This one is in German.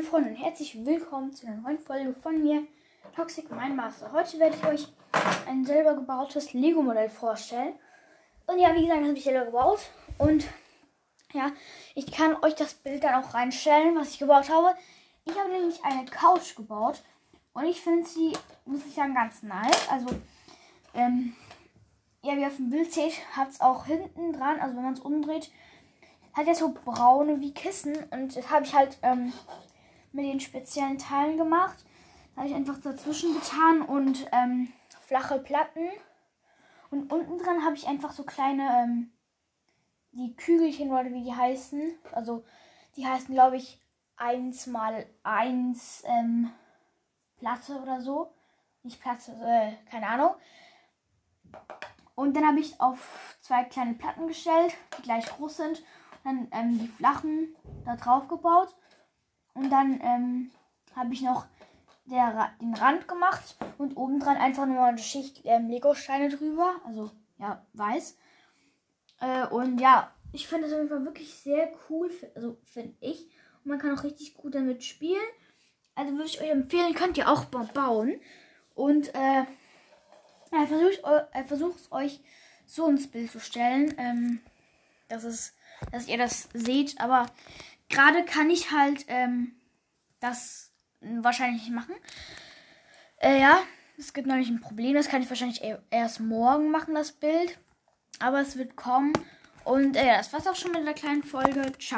meine Freunde und herzlich willkommen zu einer neuen Folge von mir, Toxic Mind Master. Heute werde ich euch ein selber gebautes Lego-Modell vorstellen. Und ja, wie gesagt, habe ich selber gebaut. Und ja, ich kann euch das Bild dann auch reinstellen, was ich gebaut habe. Ich habe nämlich eine Couch gebaut. Und ich finde sie, muss ich sagen, ganz nice. Also, ähm, ja, wie ihr auf dem Bild seht, hat es auch hinten dran, also wenn man es umdreht, hat er so braune wie Kissen. Und das habe ich halt ähm, mit den speziellen Teilen gemacht. Da habe ich einfach dazwischen getan und ähm, flache Platten. Und unten dran habe ich einfach so kleine, ähm, die Kügelchen oder wie die heißen. Also die heißen, glaube ich, 1 mal 1 ähm, Platte oder so. Nicht Platte, äh, keine Ahnung. Und dann habe ich auf zwei kleine Platten gestellt, die gleich groß sind dann ähm, die flachen da drauf gebaut. Und dann ähm, habe ich noch der, den Rand gemacht und obendran einfach nur eine Schicht ähm, Lego-Steine drüber. Also ja, weiß. Äh, und ja, ich finde das auf jeden Fall wirklich sehr cool. Also finde ich. Und man kann auch richtig gut damit spielen. Also würde ich euch empfehlen, könnt ihr auch bauen. Und äh, versucht, äh, versucht euch so ins Bild zu stellen. Ähm, das ist dass ihr das seht. Aber gerade kann ich halt ähm, das wahrscheinlich nicht machen. Äh, ja, es gibt noch nicht ein Problem. Das kann ich wahrscheinlich e-, erst morgen machen, das Bild. Aber es wird kommen. Und äh, das war's auch schon mit der kleinen Folge. Ciao.